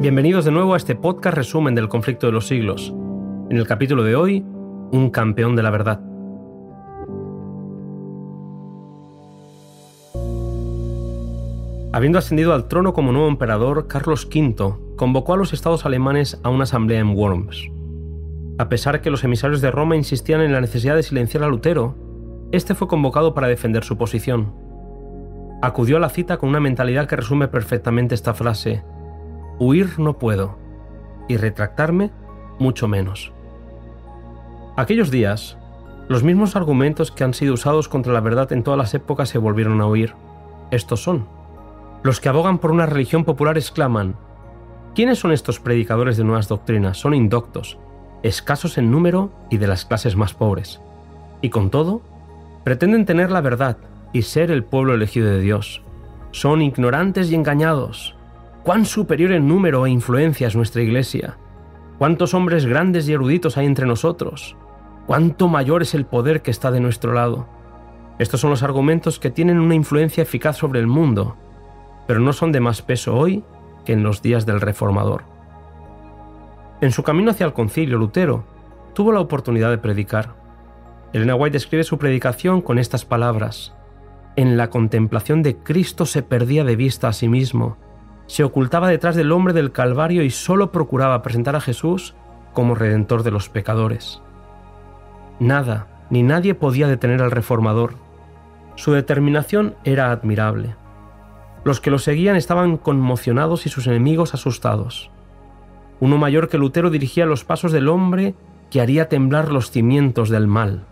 Bienvenidos de nuevo a este podcast resumen del conflicto de los siglos. En el capítulo de hoy, un campeón de la verdad. Habiendo ascendido al trono como nuevo emperador, Carlos V convocó a los estados alemanes a una asamblea en Worms. A pesar que los emisarios de Roma insistían en la necesidad de silenciar a Lutero, este fue convocado para defender su posición. Acudió a la cita con una mentalidad que resume perfectamente esta frase: Huir no puedo, y retractarme mucho menos. Aquellos días, los mismos argumentos que han sido usados contra la verdad en todas las épocas se volvieron a oír. Estos son. Los que abogan por una religión popular exclaman, ¿quiénes son estos predicadores de nuevas doctrinas? Son indoctos, escasos en número y de las clases más pobres. Y con todo, pretenden tener la verdad y ser el pueblo elegido de Dios. Son ignorantes y engañados, cuán superior en número e influencia es nuestra Iglesia, cuántos hombres grandes y eruditos hay entre nosotros, cuánto mayor es el poder que está de nuestro lado. Estos son los argumentos que tienen una influencia eficaz sobre el mundo, pero no son de más peso hoy que en los días del Reformador. En su camino hacia el concilio, Lutero tuvo la oportunidad de predicar. Elena White describe su predicación con estas palabras. En la contemplación de Cristo se perdía de vista a sí mismo se ocultaba detrás del hombre del Calvario y solo procuraba presentar a Jesús como redentor de los pecadores. Nada ni nadie podía detener al reformador. Su determinación era admirable. Los que lo seguían estaban conmocionados y sus enemigos asustados. Uno mayor que Lutero dirigía los pasos del hombre que haría temblar los cimientos del mal.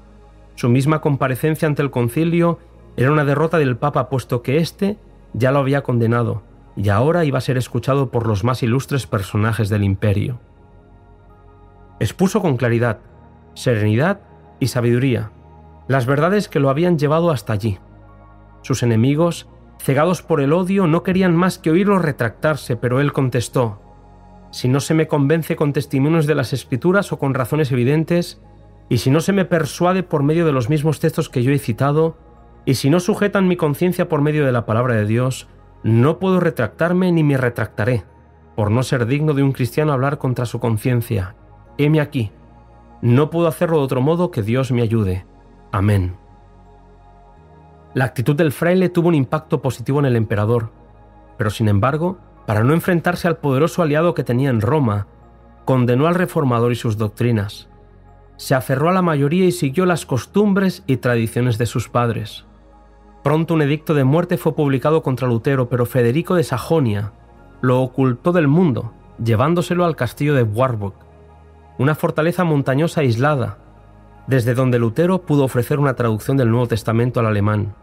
Su misma comparecencia ante el concilio era una derrota del Papa, puesto que éste ya lo había condenado y ahora iba a ser escuchado por los más ilustres personajes del imperio. Expuso con claridad, serenidad y sabiduría las verdades que lo habían llevado hasta allí. Sus enemigos, cegados por el odio, no querían más que oírlo retractarse, pero él contestó, si no se me convence con testimonios de las escrituras o con razones evidentes, y si no se me persuade por medio de los mismos textos que yo he citado, y si no sujetan mi conciencia por medio de la palabra de Dios, no puedo retractarme ni me retractaré, por no ser digno de un cristiano hablar contra su conciencia. Heme aquí. No puedo hacerlo de otro modo que Dios me ayude. Amén. La actitud del fraile tuvo un impacto positivo en el emperador, pero sin embargo, para no enfrentarse al poderoso aliado que tenía en Roma, condenó al reformador y sus doctrinas. Se aferró a la mayoría y siguió las costumbres y tradiciones de sus padres. Pronto un edicto de muerte fue publicado contra Lutero, pero Federico de Sajonia lo ocultó del mundo, llevándoselo al castillo de Warburg, una fortaleza montañosa aislada, desde donde Lutero pudo ofrecer una traducción del Nuevo Testamento al alemán,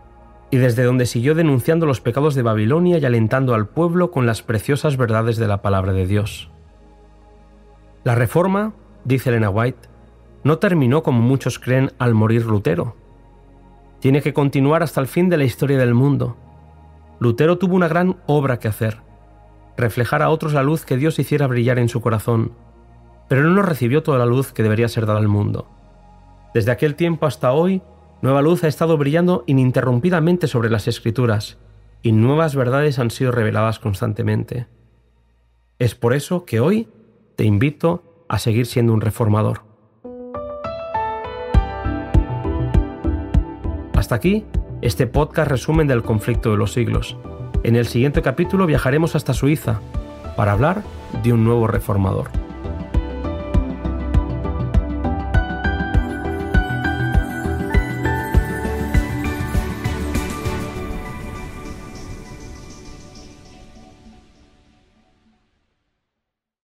y desde donde siguió denunciando los pecados de Babilonia y alentando al pueblo con las preciosas verdades de la palabra de Dios. La reforma, dice Elena White, no terminó como muchos creen al morir Lutero, tiene que continuar hasta el fin de la historia del mundo. Lutero tuvo una gran obra que hacer, reflejar a otros la luz que Dios hiciera brillar en su corazón, pero no recibió toda la luz que debería ser dada al mundo. Desde aquel tiempo hasta hoy, nueva luz ha estado brillando ininterrumpidamente sobre las escrituras, y nuevas verdades han sido reveladas constantemente. Es por eso que hoy te invito a seguir siendo un reformador. Aquí este podcast resumen del conflicto de los siglos. En el siguiente capítulo viajaremos hasta Suiza para hablar de un nuevo reformador.